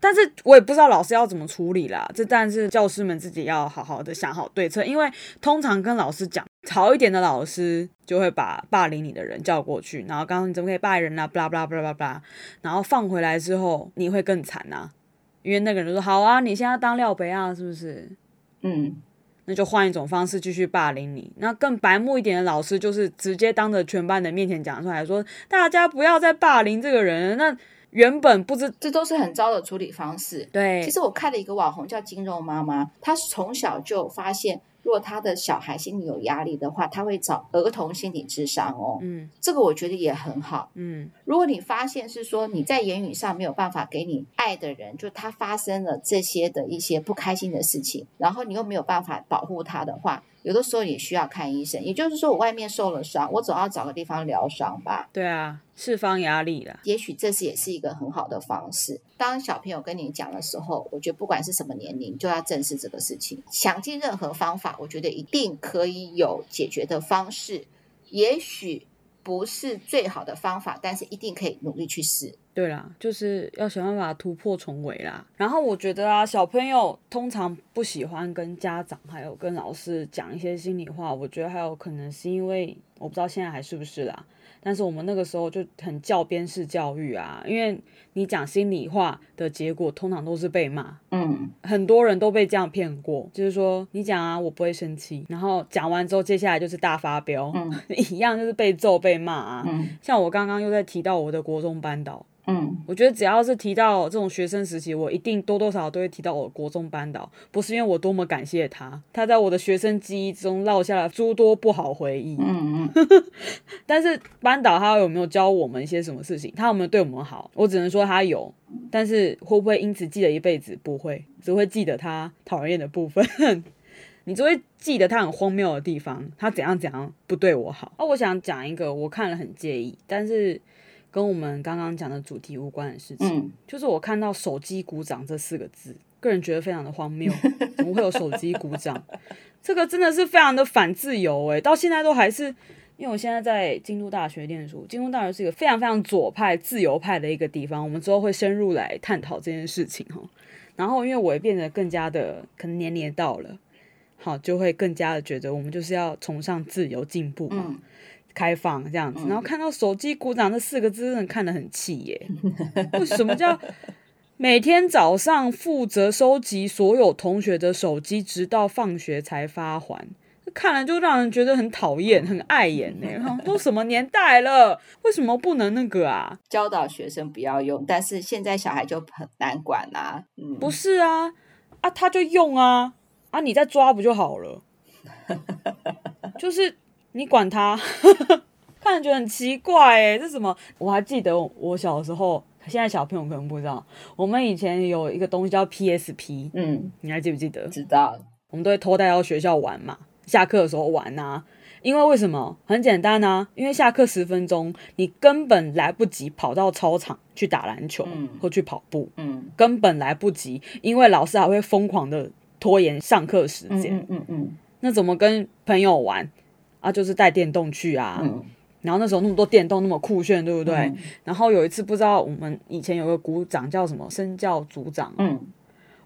但是我也不知道老师要怎么处理啦。这但是教师们自己要好好的想好对策，因为通常跟老师讲，好一点的老师就会把霸凌你的人叫过去，然后刚刚你怎么可以霸人啊？巴拉巴拉巴拉巴拉，然后放回来之后你会更惨啊，因为那个人就说好啊，你现在当廖北啊，是不是？嗯。那就换一种方式继续霸凌你。那更白目一点的老师，就是直接当着全班的面前讲出来说：“大家不要再霸凌这个人。”那原本不知，这都是很糟的处理方式。对，其实我看了一个网红叫金肉妈妈，她从小就发现。如果他的小孩心里有压力的话，他会找儿童心理智商哦。嗯，这个我觉得也很好。嗯，如果你发现是说你在言语上没有办法给你爱的人，就他发生了这些的一些不开心的事情，然后你又没有办法保护他的话。有的时候也需要看医生，也就是说，我外面受了伤，我总要找个地方疗伤吧。对啊，释放压力了。也许这是也是一个很好的方式。当小朋友跟你讲的时候，我觉得不管是什么年龄，就要正视这个事情，想尽任何方法，我觉得一定可以有解决的方式。也许不是最好的方法，但是一定可以努力去试。对啦，就是要想办法突破重围啦。然后我觉得啊，小朋友通常不喜欢跟家长还有跟老师讲一些心里话。我觉得还有可能是因为我不知道现在还是不是啦。但是我们那个时候就很教鞭式教育啊，因为你讲心里话的结果通常都是被骂。嗯，很多人都被这样骗过，就是说你讲啊，我不会生气，然后讲完之后，接下来就是大发飙，嗯，(laughs) 一样就是被揍被骂啊。嗯，像我刚刚又在提到我的国中班导。嗯，我觉得只要是提到这种学生时期，我一定多多少少都会提到我国中班导，不是因为我多么感谢他，他在我的学生记忆中烙下了诸多不好回忆。嗯嗯，(laughs) 但是班导他有没有教我们一些什么事情？他有没有对我们好？我只能说他有，但是会不会因此记得一辈子？不会，只会记得他讨厌的部分。(laughs) 你只会记得他很荒谬的地方，他怎样怎样不对我好。哦，我想讲一个我看了很介意，但是。跟我们刚刚讲的主题无关的事情，嗯，就是我看到“手机鼓掌”这四个字，个人觉得非常的荒谬。怎么会有手机鼓掌？这个真的是非常的反自由哎！到现在都还是，因为我现在在京都大学念书，京都大学是一个非常非常左派、自由派的一个地方。我们之后会深入来探讨这件事情哈。然后，因为我也变得更加的，可能年龄到了，好，就会更加的觉得我们就是要崇尚自由进步嘛。嗯开放这样子，然后看到手机鼓掌这四个字，真的看得很气耶。(laughs) 为什么叫每天早上负责收集所有同学的手机，直到放学才发还？看了就让人觉得很讨厌、很碍眼呢。都什么年代了，为什么不能那个啊？教导学生不要用，但是现在小孩就很难管啊。嗯，不是啊，啊他就用啊，啊你再抓不就好了？(laughs) 就是。你管他，(laughs) 看着觉得很奇怪哎，这什么？我还记得我小时候，现在小朋友可能不知道，我们以前有一个东西叫 PSP，嗯，你还记不记得？知道，我们都会偷带到学校玩嘛，下课的时候玩啊。因为为什么？很简单啊，因为下课十分钟，你根本来不及跑到操场去打篮球，嗯，或去跑步，嗯，根本来不及，因为老师还会疯狂的拖延上课时间，嗯嗯嗯，那怎么跟朋友玩？啊，就是带电动去啊，嗯、然后那时候那么多电动那么酷炫，对不对？嗯、然后有一次不知道我们以前有个鼓掌叫什么身教组长，嗯，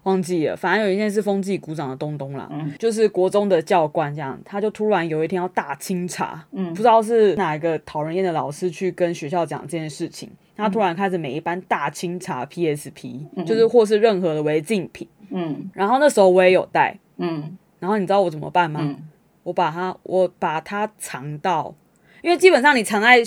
忘记了，反正有一件是风纪鼓掌的东东啦，嗯、就是国中的教官这样，他就突然有一天要大清查，嗯，不知道是哪一个讨人厌的老师去跟学校讲这件事情，他突然开始每一班大清查 PSP，、嗯、就是或是任何的违禁品，嗯，然后那时候我也有带，嗯，然后你知道我怎么办吗？嗯我把它，我把它藏到，因为基本上你藏在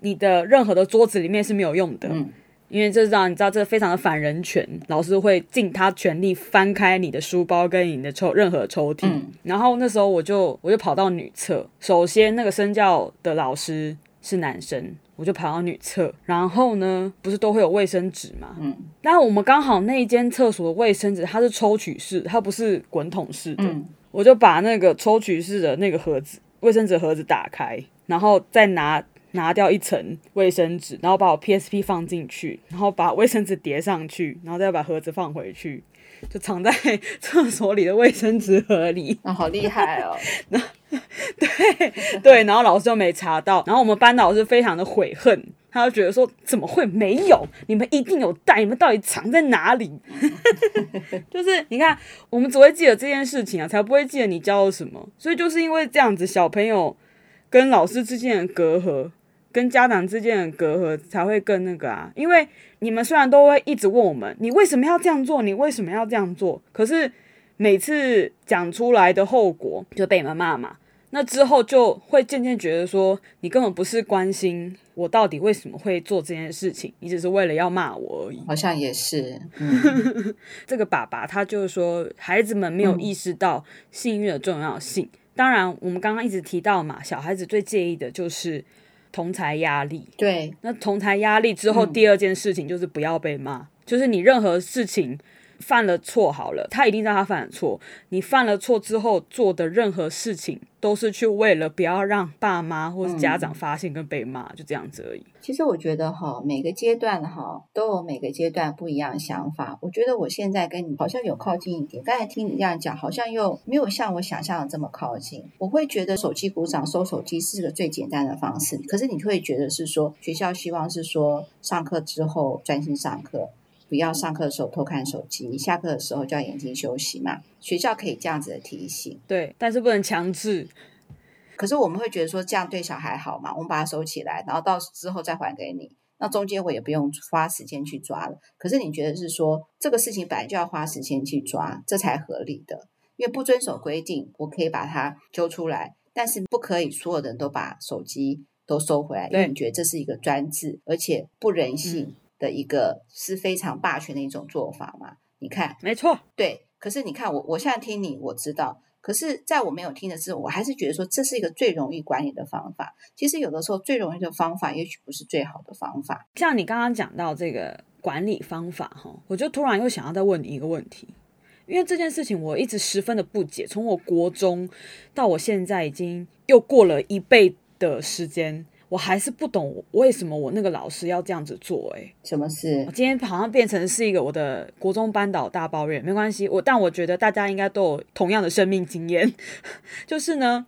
你的任何的桌子里面是没有用的，嗯，因为这是让你知道这非常的反人权，老师会尽他全力翻开你的书包跟你的抽任何抽屉，嗯，然后那时候我就我就跑到女厕，首先那个身教的老师是男生，我就跑到女厕，然后呢，不是都会有卫生纸嘛？嗯，但我们刚好那一间厕所的卫生纸它是抽取式，它不是滚筒式的。嗯我就把那个抽取式的那个盒子，卫生纸盒子打开，然后再拿拿掉一层卫生纸，然后把我 PSP 放进去，然后把卫生纸叠上去，然后再把盒子放回去，就藏在 (laughs) 厕所里的卫生纸盒里。啊，好厉害哦！(laughs) (laughs) 对对，然后老师就没查到，然后我们班导师非常的悔恨。他就觉得说，怎么会没有？你们一定有带，你们到底藏在哪里？(laughs) 就是你看，我们只会记得这件事情啊，才不会记得你教了什么。所以就是因为这样子，小朋友跟老师之间的隔阂，跟家长之间的隔阂才会更那个啊。因为你们虽然都会一直问我们，你为什么要这样做？你为什么要这样做？可是每次讲出来的后果就被你们骂嘛。那之后就会渐渐觉得说，你根本不是关心我到底为什么会做这件事情，你只是为了要骂我而已。好像也是，嗯、(laughs) 这个爸爸他就是说，孩子们没有意识到幸运的重要性。嗯、当然，我们刚刚一直提到嘛，小孩子最介意的就是同才压力。对，那同才压力之后，第二件事情就是不要被骂，嗯、就是你任何事情犯了错好了，他一定知道他犯了错。你犯了错之后做的任何事情，都是去为了不要让爸妈或是家长发现跟被骂，就这样子而已。其实我觉得哈，每个阶段哈都有每个阶段不一样的想法。我觉得我现在跟你好像有靠近一点。刚才听你这样讲，好像又没有像我想象的这么靠近。我会觉得手机鼓掌收手机是个最简单的方式，可是你会觉得是说学校希望是说上课之后专心上课。不要上课的时候偷看手机，你下课的时候就要眼睛休息嘛。学校可以这样子的提醒，对，但是不能强制。可是我们会觉得说这样对小孩好嘛？我们把它收起来，然后到之后再还给你。那中间我也不用花时间去抓了。可是你觉得是说这个事情本来就要花时间去抓，这才合理的。因为不遵守规定，我可以把它揪出来，但是不可以所有人都把手机都收回来，因为你觉得这是一个专制，而且不人性。嗯的一个是非常霸权的一种做法嘛？你看，没错，对。可是你看我，我现在听你，我知道。可是在我没有听的时候，我还是觉得说这是一个最容易管理的方法。其实有的时候最容易的方法，也许不是最好的方法。像你刚刚讲到这个管理方法哈，我就突然又想要再问你一个问题，因为这件事情我一直十分的不解。从我国中到我现在，已经又过了一倍的时间。我还是不懂为什么我那个老师要这样子做。欸，诶，什么事？我今天好像变成是一个我的国中班导大抱怨，没关系，我但我觉得大家应该都有同样的生命经验，(laughs) 就是呢，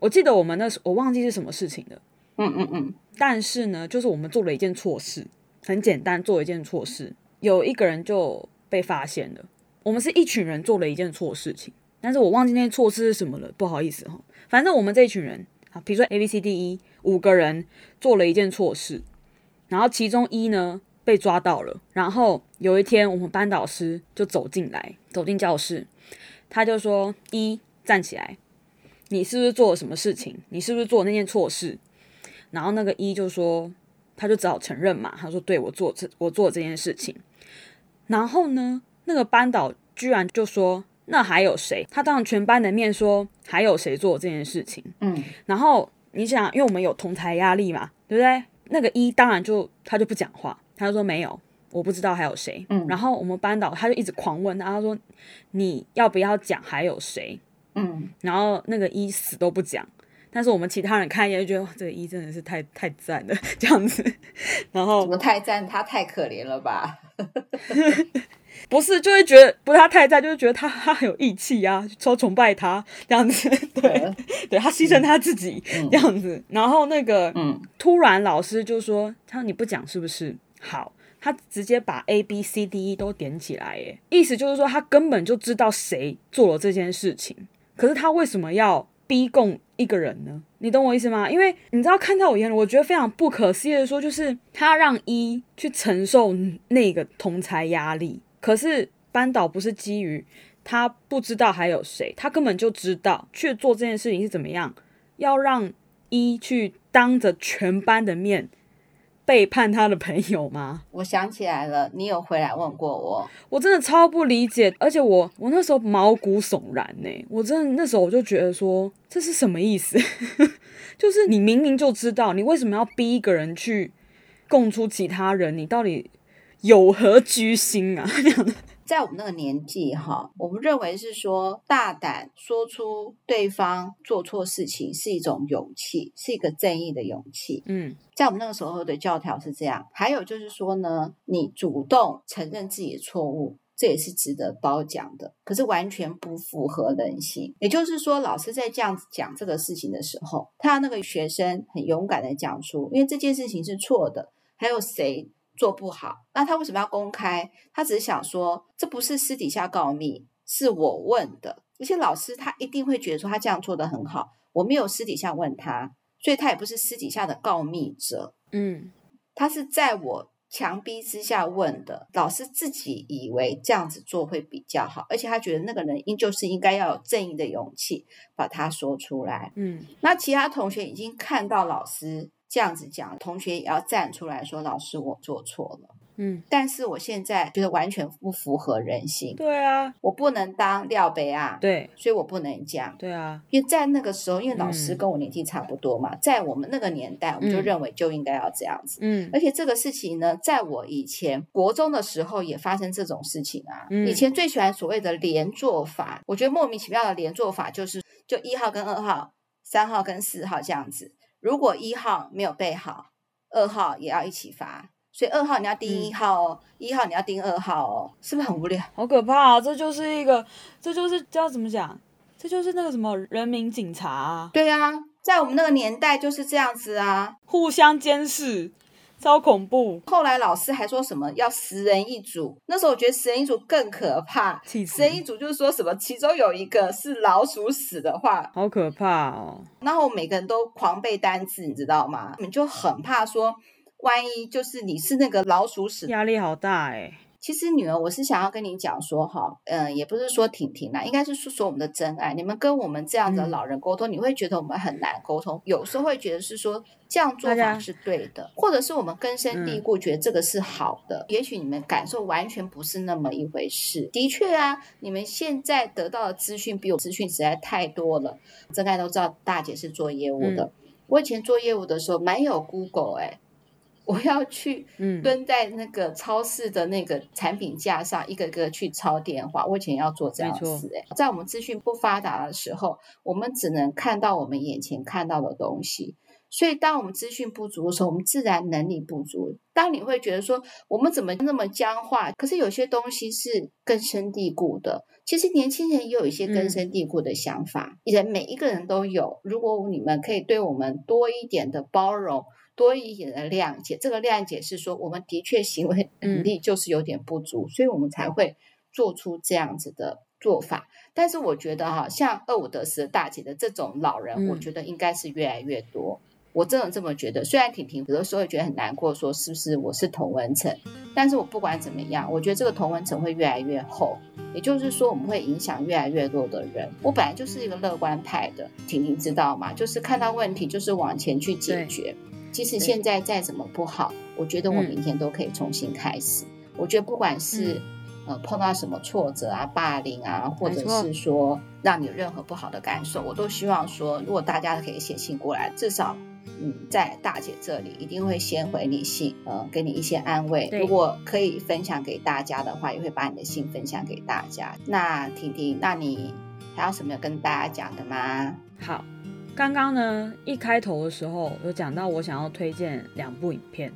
我记得我们那时我忘记是什么事情了，嗯嗯嗯，但是呢，就是我们做了一件错事，很简单，做了一件错事，有一个人就被发现了，我们是一群人做了一件错事情，但是我忘记那件错事是什么了，不好意思哈，反正我们这一群人。啊，比如说 A B C D E 五个人做了一件错事，然后其中一呢被抓到了，然后有一天我们班导师就走进来，走进教室，他就说：“一站起来，你是不是做了什么事情？你是不是做了那件错事？”然后那个一就说，他就只好承认嘛，他说：“对，我做这我做这件事情。”然后呢，那个班导居然就说。那还有谁？他当着全班的面说还有谁做这件事情？嗯，然后你想，因为我们有同台压力嘛，对不对？那个一当然就他就不讲话，他就说没有，我不知道还有谁。嗯，然后我们班导他就一直狂问他，他说你要不要讲还有谁？嗯，然后那个一死都不讲，但是我们其他人看一眼就觉得哇，这个一真的是太太赞了 (laughs) 这样子。然后怎么太赞？他太可怜了吧？(laughs) 不是，就会觉得不是他太赞，就是觉得他他很有义气啊，超崇拜他这样子，(laughs) 对，嗯、对他牺牲他自己、嗯、这样子，然后那个，嗯，突然老师就说，他说你不讲是不是？好，他直接把 A B C D E 都点起来，耶，意思就是说他根本就知道谁做了这件事情，可是他为什么要逼供一个人呢？你懂我意思吗？因为你知道，看在我眼里，我觉得非常不可思议的说，就是他让一去承受那个同才压力。可是班导不是基于他不知道还有谁，他根本就知道去做这件事情是怎么样，要让一去当着全班的面背叛他的朋友吗？我想起来了，你有回来问过我，我真的超不理解，而且我我那时候毛骨悚然呢，我真的那时候我就觉得说，这是什么意思？(laughs) 就是你明明就知道，你为什么要逼一个人去供出其他人？你到底？有何居心啊？(laughs) 在我们那个年纪哈，我们认为是说大胆说出对方做错事情是一种勇气，是一个正义的勇气。嗯，在我们那个时候的教条是这样。还有就是说呢，你主动承认自己的错误，这也是值得褒奖的。可是完全不符合人性。也就是说，老师在这样子讲这个事情的时候，他那个学生很勇敢的讲出，因为这件事情是错的，还有谁？做不好，那他为什么要公开？他只是想说，这不是私底下告密，是我问的。而且老师他一定会觉得说他这样做的很好，我没有私底下问他，所以他也不是私底下的告密者。嗯，他是在我强逼之下问的。老师自己以为这样子做会比较好，而且他觉得那个人应就是应该要有正义的勇气把他说出来。嗯，那其他同学已经看到老师。这样子讲，同学也要站出来说：“老师，我做错了。”嗯，但是我现在觉得完全不符合人性。对啊，我不能当廖北啊，对，所以我不能讲。对啊，因为在那个时候，因为老师跟我年纪差不多嘛，嗯、在我们那个年代，我们就认为就应该要这样子。嗯，而且这个事情呢，在我以前国中的时候也发生这种事情啊。嗯、以前最喜欢所谓的连坐法，我觉得莫名其妙的连坐法就是，就一号跟二号、三号跟四号这样子。如果一号没有备好，二号也要一起罚。所以二号你要盯一号哦，一、嗯、号你要盯二号哦，是不是很无聊？好可怕啊！这就是一个，这就是叫怎么讲？这就是那个什么人民警察啊？对啊，在我们那个年代就是这样子啊，互相监视，超恐怖。后来老师还说什么要十人一组，那时候我觉得十人一组更可怕。十人一组就是说什么，其中有一个是老鼠屎的话，好可怕哦。然后每个人都狂背单词，你知道吗？你就很怕说。万一就是你是那个老鼠屎，压力好大哎。其实女儿，我是想要跟你讲说哈，嗯，也不是说婷婷啦，应该是说说我们的真爱。你们跟我们这样的老人沟通，嗯、你会觉得我们很难沟通，有时候会觉得是说这样做法是对的，或者是我们根深蒂固觉得这个是好的。嗯、也许你们感受完全不是那么一回事。的确啊，你们现在得到的资讯比我资讯实在太多了。真爱都知道大姐是做业务的，嗯、我以前做业务的时候没有 Google 哎。我要去蹲在那个超市的那个产品架上，一个个去抄电话。我以前要做这样的事，哎，在我们资讯不发达的时候，我们只能看到我们眼前看到的东西。所以，当我们资讯不足的时候，我们自然能力不足。当你会觉得说，我们怎么那么僵化？可是有些东西是根深蒂固的。其实年轻人也有一些根深蒂固的想法，人每一个人都有。如果你们可以对我们多一点的包容。多一点的谅解，这个谅解是说，我们的确行为 (laughs) 能力就是有点不足，嗯、所以我们才会做出这样子的做法。但是我觉得哈，像二五得十大姐的这种老人，嗯、我觉得应该是越来越多。我真的这么觉得。虽然婷婷有的时候也觉得很难过，说是不是我是同文层？但是我不管怎么样，我觉得这个同文层会越来越厚。也就是说，我们会影响越来越多的人。我本来就是一个乐观派的，婷婷知道吗？就是看到问题就是往前去解决。其实现在再怎么不好，我觉得我明天都可以重新开始。嗯、我觉得不管是、嗯、呃碰到什么挫折啊、霸凌啊，或者是说让你有任何不好的感受，我都希望说，如果大家可以写信过来，至少嗯在大姐这里一定会先回你信，呃给你一些安慰。如果可以分享给大家的话，也会把你的信分享给大家。那婷婷，那你还有什么要跟大家讲的吗？好。刚刚呢，一开头的时候有讲到我想要推荐两部影片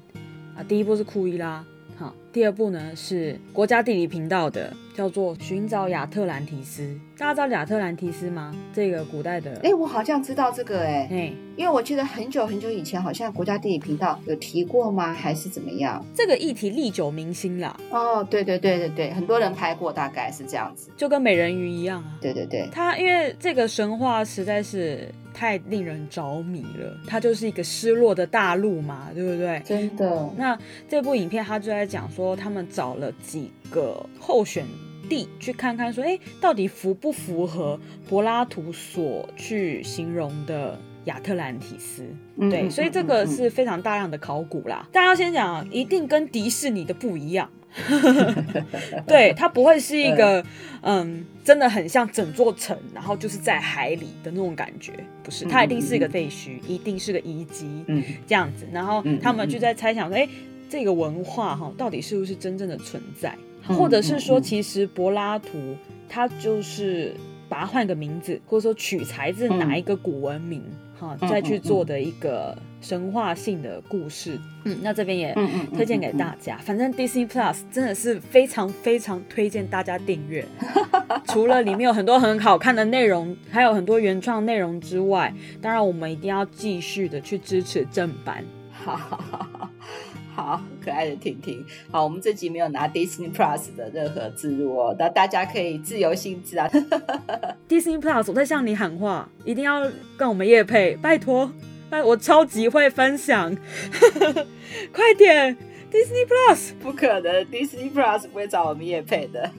啊，第一部是库伊拉，好，第二部呢是国家地理频道的，叫做《寻找亚特兰提斯》。大家知道亚特兰提斯吗？这个古代的，哎，我好像知道这个，哎，哎，因为我记得很久很久以前，好像国家地理频道有提过吗？还是怎么样？这个议题历久弥新啦。哦，对对对对对，很多人拍过，大概是这样子，就跟美人鱼一样啊。对对对，它因为这个神话实在是。太令人着迷了，它就是一个失落的大陆嘛，对不对？真的。那这部影片他就在讲说，他们找了几个候选地去看看，说，哎，到底符不符合柏拉图所去形容的亚特兰提斯？嗯、对，所以这个是非常大量的考古啦。大家先讲，一定跟迪士尼的不一样。(laughs) 对，它不会是一个，嗯，真的很像整座城，然后就是在海里的那种感觉，不是，它一定是一个废墟，一定是个遗迹，嗯，这样子，然后他们就在猜想说，哎，这个文化哈，到底是不是真正的存在，或者是说，其实柏拉图他就是把它换个名字，或者说取材自哪一个古文明。好，再去做的一个神话性的故事，嗯，那这边也推荐给大家。反正 Disney Plus 真的是非常非常推荐大家订阅。(laughs) 除了里面有很多很好看的内容，还有很多原创内容之外，当然我们一定要继续的去支持正版。(laughs) 好好可爱的婷婷，好，我们这集没有拿 Disney Plus 的任何置入哦，那大家可以自由心智啊。(laughs) Disney Plus，我在向你喊话，一定要跟我们叶配，拜托，拜我超级会分享，(laughs) 快点 Disney Plus，不可能，Disney Plus 不会找我们叶配的。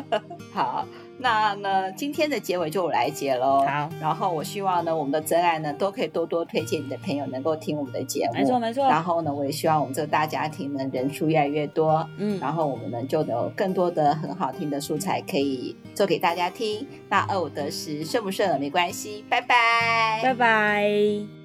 (laughs) 好。那呢，今天的结尾就我来结喽。好，然后我希望呢，我们的真爱呢，都可以多多推荐你的朋友能够听我们的节目。没错没错。然后呢，我也希望我们这个大家庭呢，人数越来越多。嗯。然后我们呢，就有更多的很好听的素材可以做给大家听。那二五得十顺不顺耳没关系，拜拜，拜拜。